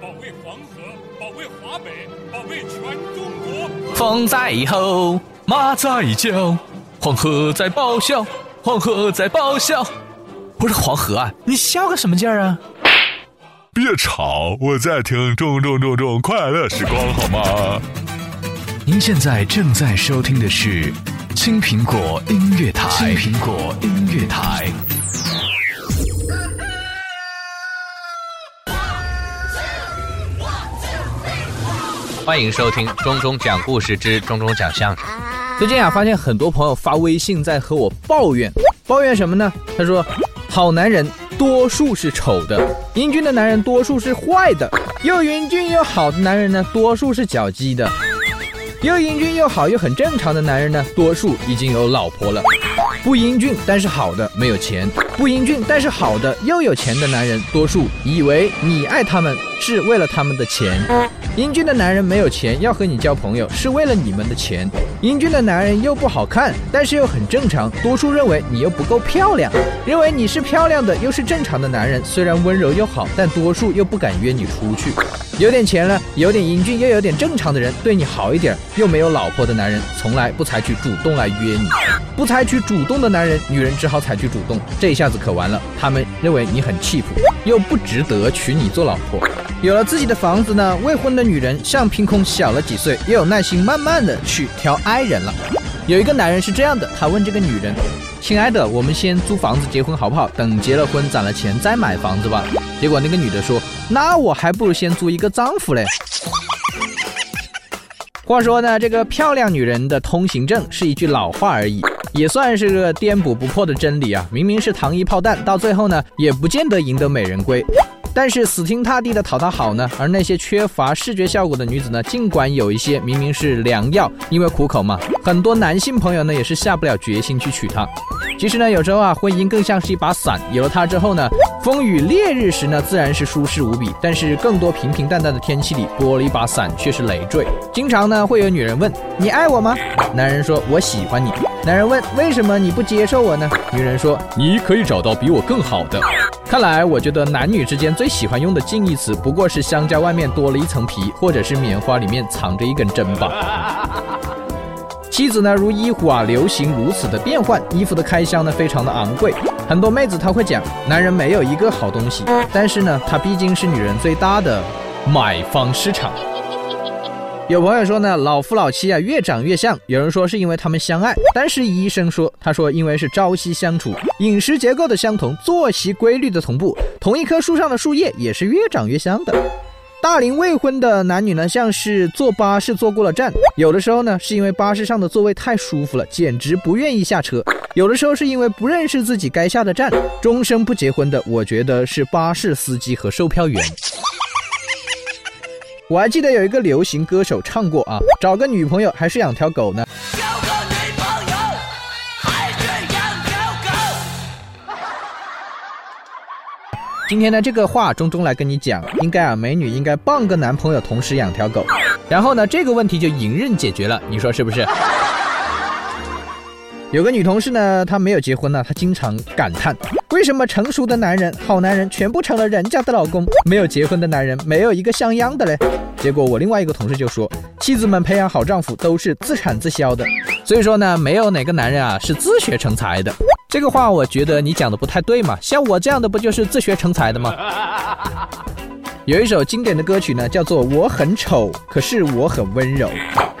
保卫黄河，保卫华北，保卫全中国。风在吼，马在叫，黄河在咆哮，黄河在咆哮。不是黄河啊，你笑个什么劲儿啊？别吵，我在听中中中中快乐时光，好吗？您现在正在收听的是青苹果音乐台，青苹果音乐台。欢迎收听中中讲故事之中中讲相声。最近啊，发现很多朋友发微信在和我抱怨，抱怨什么呢？他说，好男人多数是丑的，英俊的男人多数是坏的，又英俊又好的男人呢，多数是脚鸡的，又英俊又好又很正常的男人呢，多数已经有老婆了。不英俊但是好的没有钱，不英俊但是好的又有钱的男人，多数以为你爱他们是为了他们的钱。英俊的男人没有钱，要和你交朋友是为了你们的钱。英俊的男人又不好看，但是又很正常，多数认为你又不够漂亮，认为你是漂亮的又是正常的男人，虽然温柔又好，但多数又不敢约你出去。有点钱了，有点英俊又有点正常的人对你好一点，又没有老婆的男人，从来不采取主动来约你。不采取主动的男人，女人只好采取主动，这一下子可完了。他们认为你很气普，又不值得娶你做老婆。有了自己的房子呢，未婚的女人像凭空小了几岁，又有耐心慢慢的去挑爱人了。有一个男人是这样的，他问这个女人：“亲爱的，我们先租房子结婚好不好？等结了婚攒了钱再买房子吧。”结果那个女的说：“那我还不如先租一个丈夫嘞。”话说呢，这个漂亮女人的通行证是一句老话而已，也算是个颠扑不破的真理啊！明明是糖衣炮弹，到最后呢，也不见得赢得美人归。但是死心塌地的讨她好呢，而那些缺乏视觉效果的女子呢，尽管有一些明明是良药，因为苦口嘛，很多男性朋友呢也是下不了决心去娶她。其实呢，有时候啊，婚姻更像是一把伞，有了它之后呢，风雨烈日时呢，自然是舒适无比；但是更多平平淡淡的天气里，多了一把伞却是累赘。经常呢，会有女人问：“你爱我吗？”男人说：“我喜欢你。”男人问：“为什么你不接受我呢？”女人说：“你可以找到比我更好的。”看来，我觉得男女之间最喜欢用的近义词，不过是香蕉外面多了一层皮，或者是棉花里面藏着一根针吧。妻子呢，如衣服啊，流行如此的变换，衣服的开销呢，非常的昂贵。很多妹子她会讲，男人没有一个好东西，但是呢，他毕竟是女人最大的买方市场。有朋友说呢，老夫老妻啊，越长越像。有人说是因为他们相爱，但是医生说，他说因为是朝夕相处，饮食结构的相同，作息规律的同步，同一棵树上的树叶也是越长越像的。大龄未婚的男女呢，像是坐巴士坐过了站，有的时候呢是因为巴士上的座位太舒服了，简直不愿意下车；有的时候是因为不认识自己该下的站。终生不结婚的，我觉得是巴士司机和售票员。我还记得有一个流行歌手唱过啊，找个女朋友还是养条狗呢？交个女朋友还是养条狗？今天呢，这个话中中来跟你讲，应该啊，美女应该傍个男朋友，同时养条狗，然后呢，这个问题就迎刃解决了，你说是不是？有个女同事呢，她没有结婚呢，她经常感叹，为什么成熟的男人、好男人全部成了人家的老公，没有结婚的男人没有一个像样的嘞？结果我另外一个同事就说，妻子们培养好丈夫都是自产自销的，所以说呢，没有哪个男人啊是自学成才的。这个话我觉得你讲的不太对嘛，像我这样的不就是自学成才的吗？有一首经典的歌曲呢，叫做《我很丑，可是我很温柔》。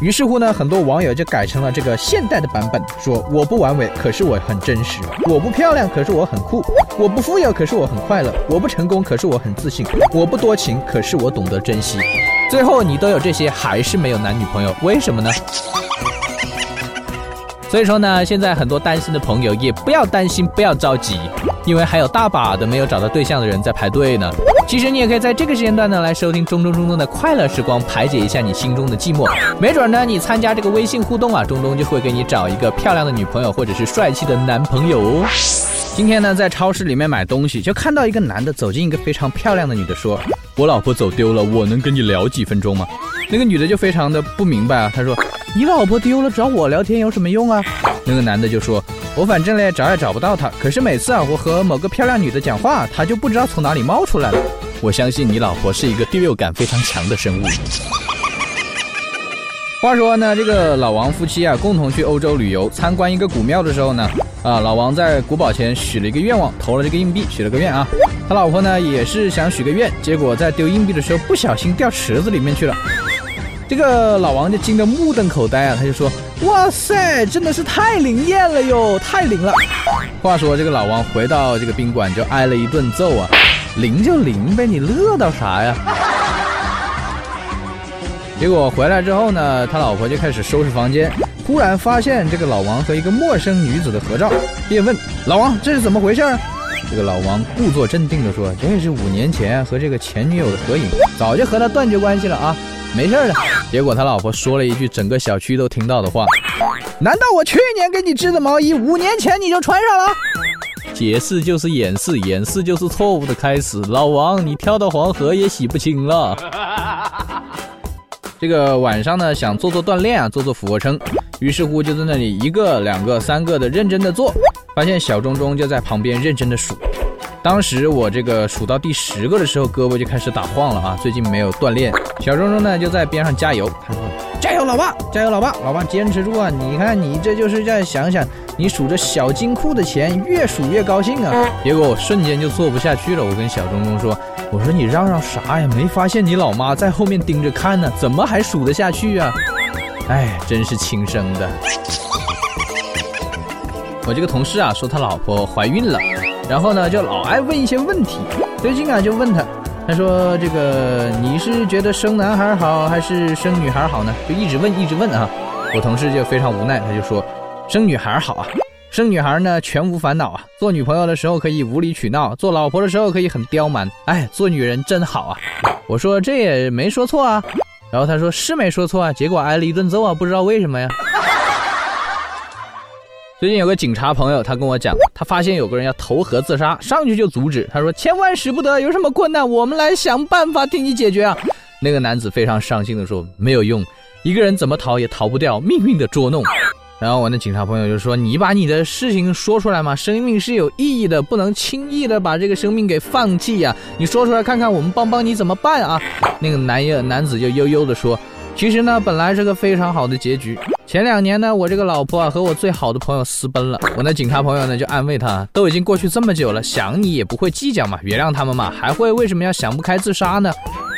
于是乎呢，很多网友就改成了这个现代的版本，说我不完美，可是我很真实；我不漂亮，可是我很酷；我不富有，可是我很快乐；我不成功，可是我很自信；我不多情，可是我懂得珍惜。最后你都有这些，还是没有男女朋友，为什么呢？所以说呢，现在很多单身的朋友也不要担心，不要着急，因为还有大把的没有找到对象的人在排队呢。其实你也可以在这个时间段呢来收听中中中中的快乐时光，排解一下你心中的寂寞。没准呢，你参加这个微信互动啊，中中就会给你找一个漂亮的女朋友或者是帅气的男朋友哦。今天呢，在超市里面买东西，就看到一个男的走进一个非常漂亮的女的，说：“我老婆走丢了，我能跟你聊几分钟吗？”那个女的就非常的不明白啊，她说：“你老婆丢了，找我聊天有什么用啊？”那个男的就说：“我反正嘞找也找不到她，可是每次啊我和某个漂亮女的讲话，她就不知道从哪里冒出来了。”我相信你老婆是一个第六感非常强的生物。话说呢，这个老王夫妻啊，共同去欧洲旅游，参观一个古庙的时候呢，啊，老王在古堡前许了一个愿望，投了这个硬币，许了个愿啊。他老婆呢也是想许个愿，结果在丢硬币的时候不小心掉池子里面去了。这个老王就惊得目瞪口呆啊，他就说：“哇塞，真的是太灵验了哟，太灵了。”话说这个老王回到这个宾馆就挨了一顿揍啊，灵就灵呗，你乐到啥呀？结果回来之后呢，他老婆就开始收拾房间，忽然发现这个老王和一个陌生女子的合照，便问老王这是怎么回事儿？这个老王故作镇定地说：“这是五年前和这个前女友的合影，早就和他断绝关系了啊，没事的。”结果他老婆说了一句整个小区都听到的话：“难道我去年给你织的毛衣，五年前你就穿上了？”解释就是掩饰，掩饰就是错误的开始。老王，你跳到黄河也洗不清了。这个晚上呢，想做做锻炼啊，做做俯卧撑，于是乎就在那里一个、两个、三个的认真的做，发现小钟钟就在旁边认真的数。当时我这个数到第十个的时候，胳膊就开始打晃了啊！最近没有锻炼，小钟钟呢就在边上加油，他说：“加油，老爸，加油，老爸，老爸坚持住啊！你看你这就是在想想，你数着小金库的钱，越数越高兴啊！”结果我瞬间就做不下去了，我跟小钟钟说：“我说你嚷嚷啥呀？没发现你老妈在后面盯着看呢？怎么还数得下去啊？哎，真是亲生的。”我这个同事啊，说他老婆怀孕了。然后呢，就老爱问一些问题。最近啊，就问他，他说：“这个你是觉得生男孩好还是生女孩好呢？”就一直问，一直问啊。我同事就非常无奈，他就说：“生女孩好啊，生女孩呢全无烦恼啊，做女朋友的时候可以无理取闹，做老婆的时候可以很刁蛮。哎，做女人真好啊。”我说：“这也没说错啊。”然后他说：“是没说错啊，结果挨了一顿揍啊，不知道为什么呀。”最近有个警察朋友，他跟我讲，他发现有个人要投河自杀，上去就阻止。他说：“千万使不得，有什么困难，我们来想办法替你解决啊。”那个男子非常伤心的说：“没有用，一个人怎么逃也逃不掉命运的捉弄。”然后我那警察朋友就说：“你把你的事情说出来嘛，生命是有意义的，不能轻易的把这个生命给放弃呀。你说出来看看，我们帮帮你怎么办啊？”那个男人男子就悠悠的说：“其实呢，本来是个非常好的结局。”前两年呢，我这个老婆啊和我最好的朋友私奔了。我那警察朋友呢就安慰他，都已经过去这么久了，想你也不会计较嘛，原谅他们嘛，还会为什么要想不开自杀呢？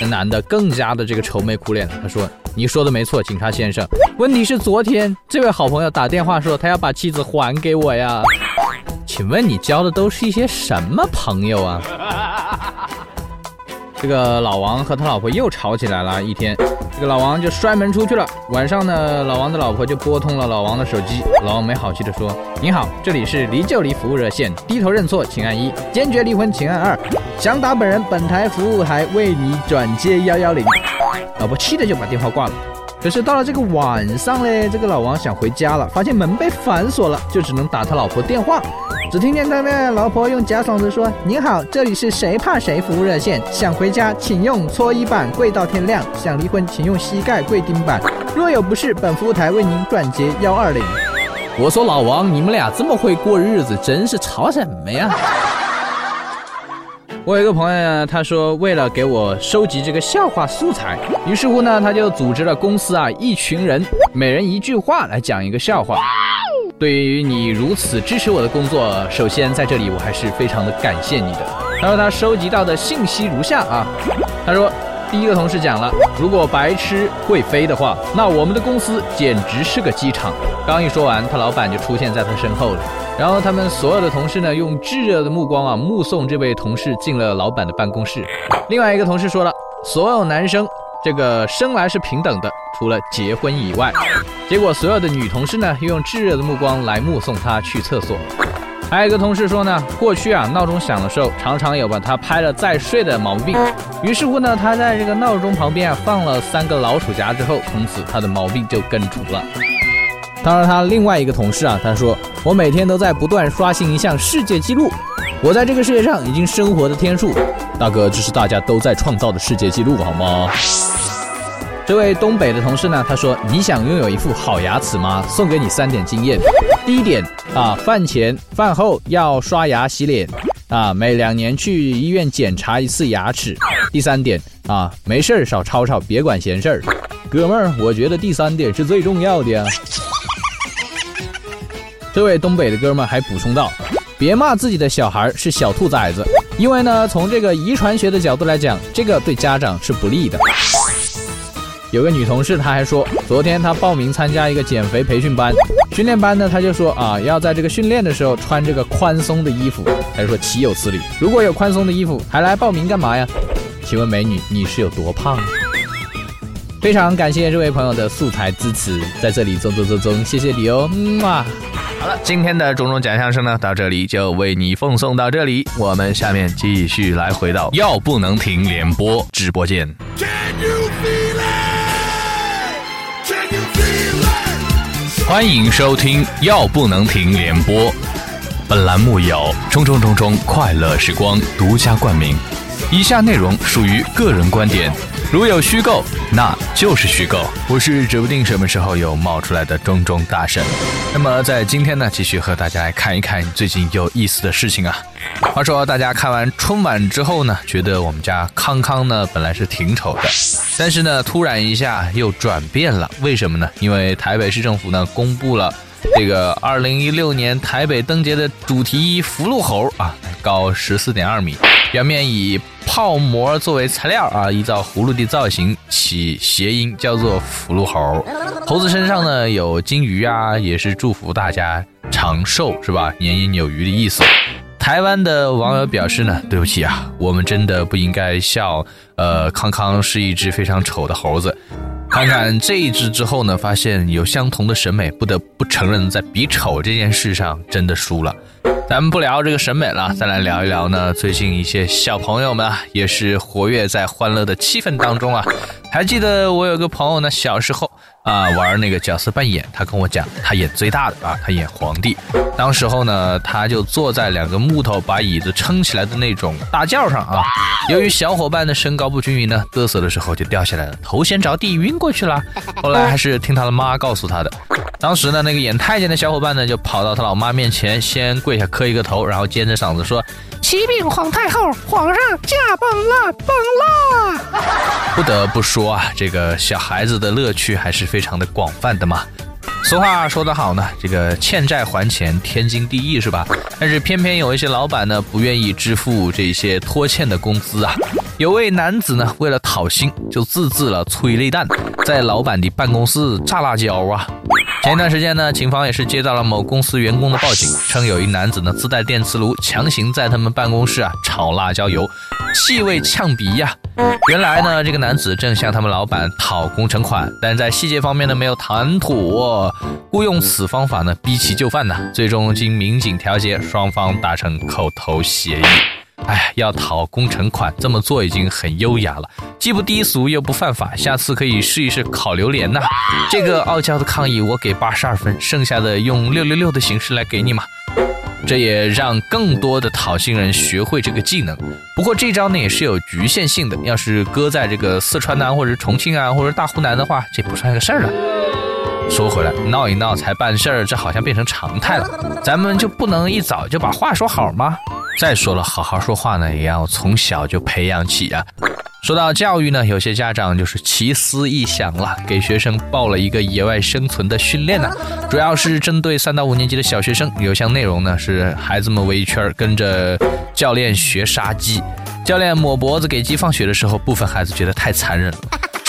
那男的更加的这个愁眉苦脸，他说：“你说的没错，警察先生，问题是昨天这位好朋友打电话说他要把妻子还给我呀，请问你交的都是一些什么朋友啊？”这个老王和他老婆又吵起来了，一天。这个老王就摔门出去了。晚上呢，老王的老婆就拨通了老王的手机。老王没好气的说：“你好，这里是离就离服务热线，低头认错请按一，坚决离婚请按二，想打本人，本台服务台为你转接幺幺零。”老婆气的就把电话挂了。可是到了这个晚上嘞，这个老王想回家了，发现门被反锁了，就只能打他老婆电话。只听见他的老婆用假嗓子说：“您好，这里是谁怕谁服务热线，想回家请用搓衣板跪到天亮，想离婚请用膝盖跪钉板，若有不适，本服务台为您转接幺二零。”我说老王，你们俩这么会过日子，真是吵什么呀？我有一个朋友呢，他说为了给我收集这个笑话素材，于是乎呢，他就组织了公司啊一群人，每人一句话来讲一个笑话。对于你如此支持我的工作，首先在这里我还是非常的感谢你的。他说他收集到的信息如下啊，他说第一个同事讲了，如果白痴会飞的话，那我们的公司简直是个机场。刚一说完，他老板就出现在他身后了。然后他们所有的同事呢，用炙热的目光啊，目送这位同事进了老板的办公室。另外一个同事说了，所有男生。这个生来是平等的，除了结婚以外。结果所有的女同事呢，又用炙热的目光来目送他去厕所。还有一个同事说呢，过去啊，闹钟响的时候，常常有把他拍了再睡的毛病。于是乎呢，他在这个闹钟旁边啊，放了三个老鼠夹之后，从此他的毛病就根除了。当然，他另外一个同事啊，他说，我每天都在不断刷新一项世界纪录。我在这个世界上已经生活的天数，大哥，这是大家都在创造的世界纪录，好吗？这位东北的同事呢，他说：“你想拥有一副好牙齿吗？送给你三点经验。第一点啊，饭前饭后要刷牙洗脸；啊，每两年去医院检查一次牙齿。第三点啊，没事儿少吵吵，别管闲事儿。哥们儿，我觉得第三点是最重要的呀。这位东北的哥们儿还补充道：“别骂自己的小孩是小兔崽子，因为呢，从这个遗传学的角度来讲，这个对家长是不利的。”有个女同事，她还说，昨天她报名参加一个减肥培训班，训练班呢，她就说啊，要在这个训练的时候穿这个宽松的衣服。她就说岂有此理！如果有宽松的衣服，还来报名干嘛呀？请问美女，你是有多胖？非常感谢这位朋友的素材支持，在这里中中中中，谢谢你哦，嗯啊。好了，今天的种种假相声呢，到这里就为你奉送到这里。我们下面继续来回到药不能停联播直播间。Can you feel it? 欢迎收听《药不能停》联播，本栏目由冲冲冲冲快乐时光独家冠名。以下内容属于个人观点，如有虚构，那就是虚构。我是指不定什么时候又冒出来的中中大神。那么在今天呢，继续和大家来看一看最近有意思的事情啊。话说大家看完春晚之后呢，觉得我们家康康呢本来是挺丑的，但是呢突然一下又转变了，为什么呢？因为台北市政府呢公布了 这个二零一六年台北灯节的主题福禄猴啊，高十四点二米，表面以泡膜作为材料啊，依照葫芦的造型起谐音，叫做福禄猴。猴子身上呢有金鱼啊，也是祝福大家长寿是吧？年年有余的意思。台湾的网友表示呢，对不起啊，我们真的不应该笑，呃，康康是一只非常丑的猴子。看看这一只之后呢，发现有相同的审美，不得不承认，在比丑这件事上真的输了。咱们不聊这个审美了，再来聊一聊呢，最近一些小朋友们啊，也是活跃在欢乐的气氛当中啊。还记得我有个朋友呢，小时候啊玩那个角色扮演，他跟我讲，他演最大的啊，他演皇帝。当时候呢，他就坐在两个木头把椅子撑起来的那种大轿上啊。由于小伙伴的身高不均匀呢，嘚瑟的时候就掉下来了，头先着地晕过去了。后来还是听他的妈告诉他的。当时呢，那个演太监的小伙伴呢，就跑到他老妈面前，先跪下磕一个头，然后尖着嗓子说：“启禀皇太后，皇上驾崩了，崩了！”不得不说啊，这个小孩子的乐趣还是非常的广泛的嘛。俗话说得好呢，这个欠债还钱天经地义是吧？但是偏偏有一些老板呢，不愿意支付这些拖欠的工资啊。有位男子呢，为了讨薪，就自制了催泪弹，在老板的办公室炸辣椒啊。前一段时间呢，警方也是接到了某公司员工的报警，称有一男子呢自带电磁炉，强行在他们办公室啊炒辣椒油，气味呛鼻呀、原来呢，这个男子正向他们老板讨工程款，但在细节方面呢没有谈妥，故用此方法呢逼其就范呢。最终经民警调解，双方达成口头协议。哎，要讨工程款，这么做已经很优雅了，既不低俗又不犯法。下次可以试一试烤榴莲呐、这个傲娇的抗议我给八十二分，剩下的用六六六的形式来给你嘛。这也让更多的讨薪人学会这个技能。不过这招呢也是有局限性的，要是搁在这个四川南或者重庆啊或者大湖南的话，这不算个事儿了。说回来，闹一闹才办事儿，这好像变成常态了。咱们就不能一早就把话说好吗？再说了，好好说话呢，也要从小就培养起啊。说到教育呢，有些家长就是奇思异想了，给学生报了一个野外生存的训练呢，主要是针对三到五年级的小学生。有项内容呢是孩子们围一圈儿跟着教练学杀鸡，教练抹脖子给鸡放血的时候，部分孩子觉得太残忍了。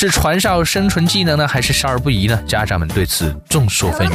是传授生存技能呢，还是少儿不宜呢？家长们对此众说纷纭。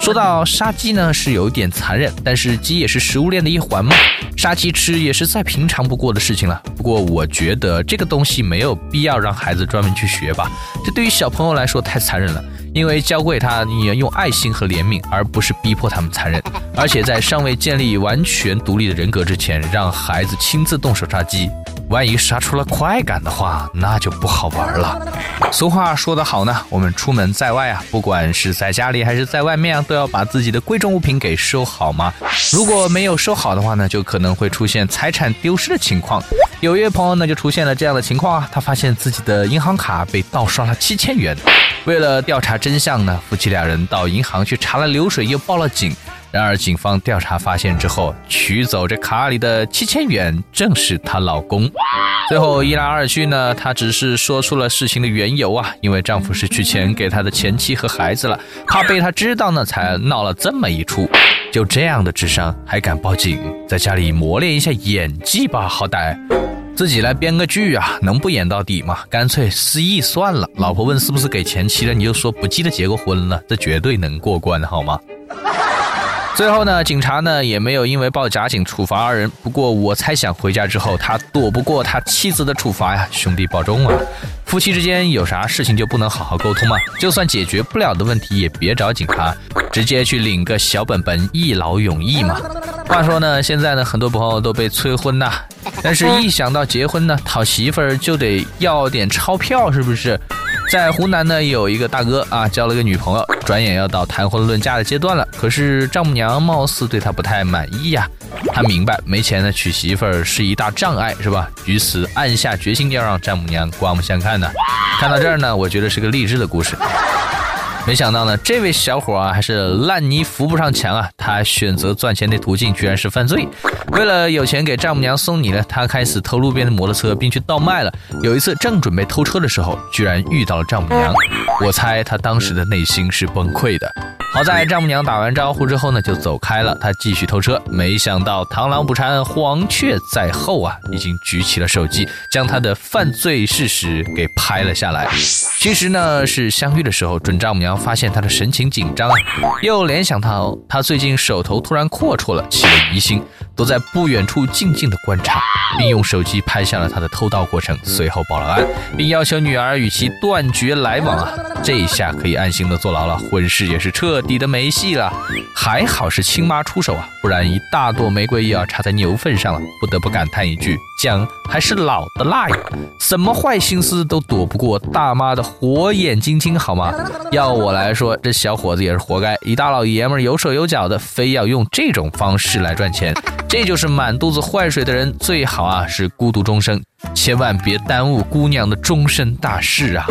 说到杀鸡呢，是有点残忍，但是鸡也是食物链的一环嘛，杀鸡吃也是再平常不过的事情了。不过我觉得这个东西没有必要让孩子专门去学吧，这对于小朋友来说太残忍了。因为教会他你要用爱心和怜悯，而不是逼迫他们残忍。而且在尚未建立完全独立的人格之前，让孩子亲自动手杀鸡，万一杀出了快感的话，那就不好玩了。俗话说得好呢，我们出门在外啊，不管是在家里还是在外面啊，都要把自己的贵重物品给收好嘛。如果没有收好的话呢，就可能会出现财产丢失的情况。有一位朋友呢，就出现了这样的情况啊，他发现自己的银行卡被盗刷了七千元。为了调查真相呢，夫妻俩人到银行去查了流水，又报了警。然而，警方调查发现之后，取走这卡里的七千元正是她老公。最后一来二去呢，她只是说出了事情的缘由啊，因为丈夫失去钱给她的前妻和孩子了，怕被她知道呢，才闹了这么一出。就这样的智商还敢报警，在家里磨练一下演技吧，好歹自己来编个剧啊，能不演到底吗？干脆失忆算了。老婆问是不是给前妻了，你就说不记得结过婚了，这绝对能过关，好吗？最后呢，警察呢也没有因为报假警处罚二人。不过我猜想回家之后，他躲不过他妻子的处罚呀。兄弟保重啊！夫妻之间有啥事情就不能好好沟通吗？就算解决不了的问题，也别找警察，直接去领个小本本，一劳永逸嘛。话说呢，现在呢很多朋友都被催婚呐，但是一想到结婚呢，讨媳妇儿就得要点钞票，是不是？在湖南呢，有一个大哥啊，交了个女朋友，转眼要到谈婚论嫁的阶段了。可是丈母娘貌似对他不太满意呀。他明白没钱呢娶媳妇儿是一大障碍，是吧？于此暗下决心要让丈母娘刮目相看呢。看到这儿呢，我觉得是个励志的故事。没想到呢，这位小伙啊，还是烂泥扶不上墙啊！他选择赚钱的途径居然是犯罪。为了有钱给丈母娘送礼呢，他开始偷路边的摩托车，并去倒卖了。有一次正准备偷车的时候，居然遇到了丈母娘。我猜他当时的内心是崩溃的。好在丈母娘打完招呼之后呢，就走开了。他继续偷车，没想到螳螂捕蝉，黄雀在后啊！已经举起了手机，将他的犯罪事实给拍了下来。其实呢，是相遇的时候，准丈母娘发现他的神情紧张啊，又联想到他最近手头突然阔绰了，起了疑心，都在不远处静静的观察，并用手机拍下了他的偷盗过程，随后报了案，并要求女儿与其断绝来往啊！这一下可以安心的坐牢了，婚事也是彻底的没戏了。还好是亲妈出手啊，不然一大朵玫瑰又要插在牛粪上了。不得不感叹一句：姜还是老的辣呀！什么坏心思都躲不过大妈的火眼金睛，好吗？要我我来说，这小伙子也是活该，一大老爷们儿有手有脚的，非要用这种方式来赚钱，这就是满肚子坏水的人。最好啊是孤独终生，千万别耽误姑娘的终身大事啊！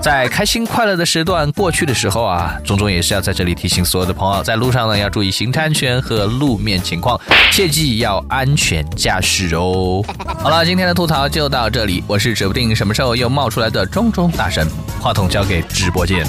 在开心快乐的时段过去的时候啊，种种也是要在这里提醒所有的朋友，在路上呢要注意行车安全和路面情况，切记要安全驾驶哦。好了，今天的吐槽就到这里，我是指不定什么时候又冒出来的中中大神，话筒交给直播间。